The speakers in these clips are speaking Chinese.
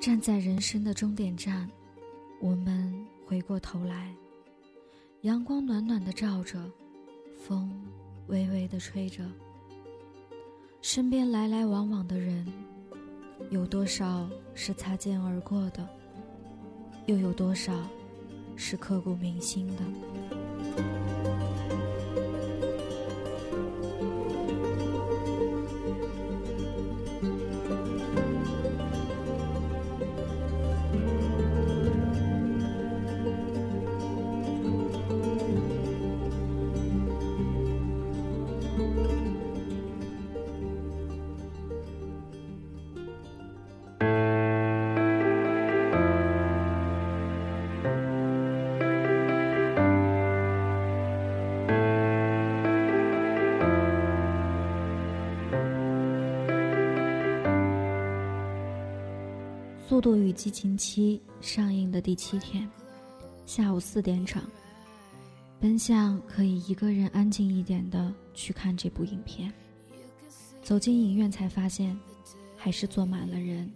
站在人生的终点站，我们回过头来，阳光暖暖的照着，风微微的吹着，身边来来往往的人，有多少是擦肩而过的，又有多少是刻骨铭心的？《度与激情七》上映的第七天，下午四点场，本想可以一个人安静一点的去看这部影片，走进影院才发现，还是坐满了人。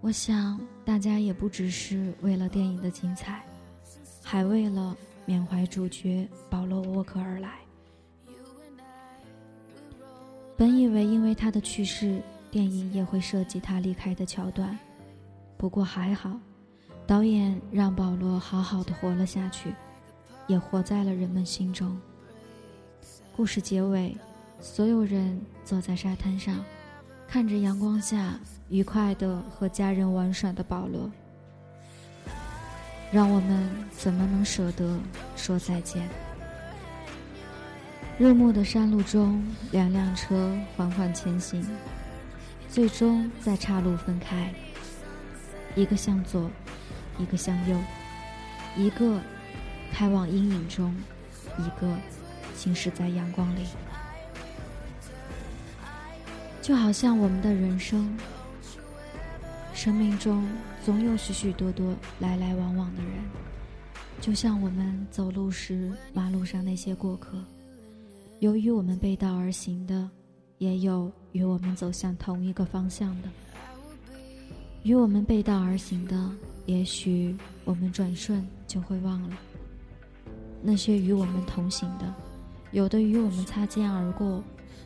我想大家也不只是为了电影的精彩，还为了缅怀主角保罗·沃克而来。本以为因为他的去世。电影也会涉及他离开的桥段，不过还好，导演让保罗好好的活了下去，也活在了人们心中。故事结尾，所有人坐在沙滩上，看着阳光下愉快的和家人玩耍的保罗，让我们怎么能舍得说再见？日暮的山路中，两辆车缓缓前行。最终在岔路分开，一个向左，一个向右，一个开往阴影中，一个行驶在阳光里。就好像我们的人生，生命中总有许许多多来来往往的人，就像我们走路时马路上那些过客，由于我们背道而行的。也有与我们走向同一个方向的，与我们背道而行的，也许我们转瞬就会忘了；那些与我们同行的，有的与我们擦肩而过，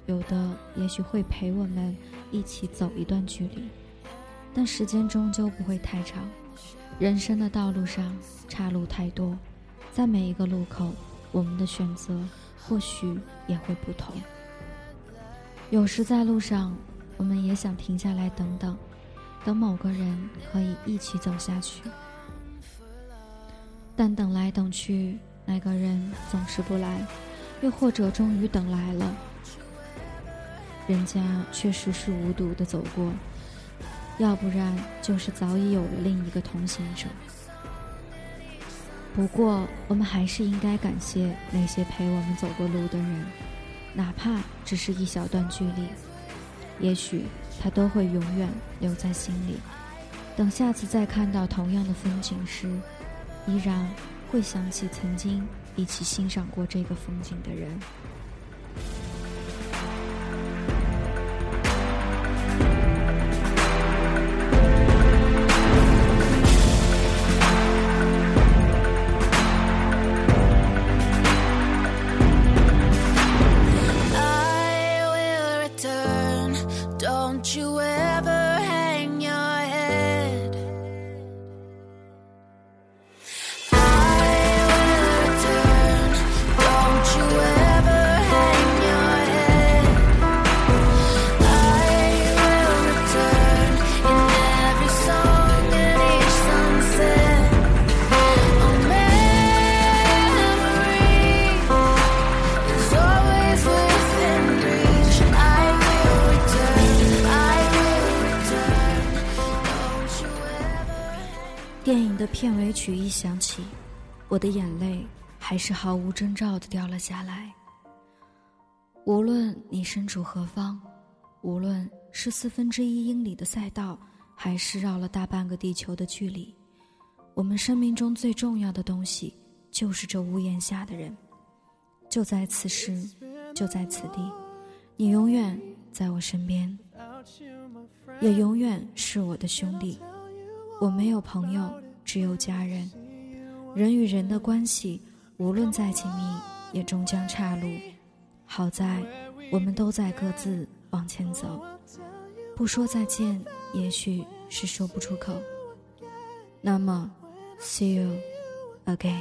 有的也许会陪我们一起走一段距离，但时间终究不会太长。人生的道路上岔路太多，在每一个路口，我们的选择或许也会不同。有时在路上，我们也想停下来等等，等某个人可以一起走下去。但等来等去，那个人总是不来，又或者终于等来了，人家却熟视无睹的走过，要不然就是早已有了另一个同行者。不过，我们还是应该感谢那些陪我们走过路的人。哪怕只是一小段距离，也许他都会永远留在心里。等下次再看到同样的风景时，依然会想起曾经一起欣赏过这个风景的人。电影的片尾曲一响起，我的眼泪还是毫无征兆的掉了下来。无论你身处何方，无论是四分之一英里的赛道，还是绕了大半个地球的距离，我们生命中最重要的东西，就是这屋檐下的人，就在此时，就在此地，你永远在我身边。也永远是我的兄弟。我没有朋友，只有家人。人与人的关系，无论再亲密，也终将岔路。好在，我们都在各自往前走。不说再见，也许是说不出口。那么，see you again。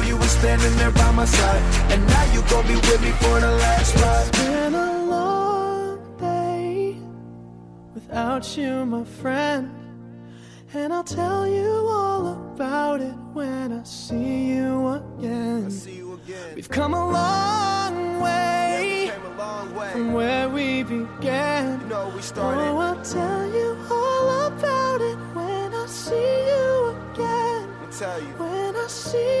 standing there by my side. And now you gon' be with me for the last ride. It's been a long day without you, my friend. And I'll tell you all about it when I see you again. See you again. We've come a long way Came a long way. from where we began. You know we started. Oh, I'll tell you all about it when I see you again. Me tell you. When I see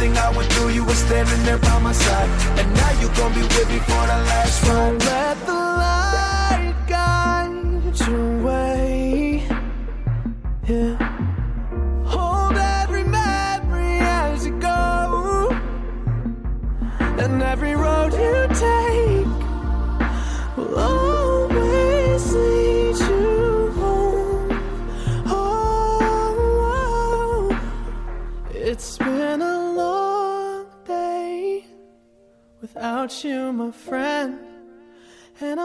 Everything I went through, you were standing there by my side. And now you gon' be with me for the last ride. Let the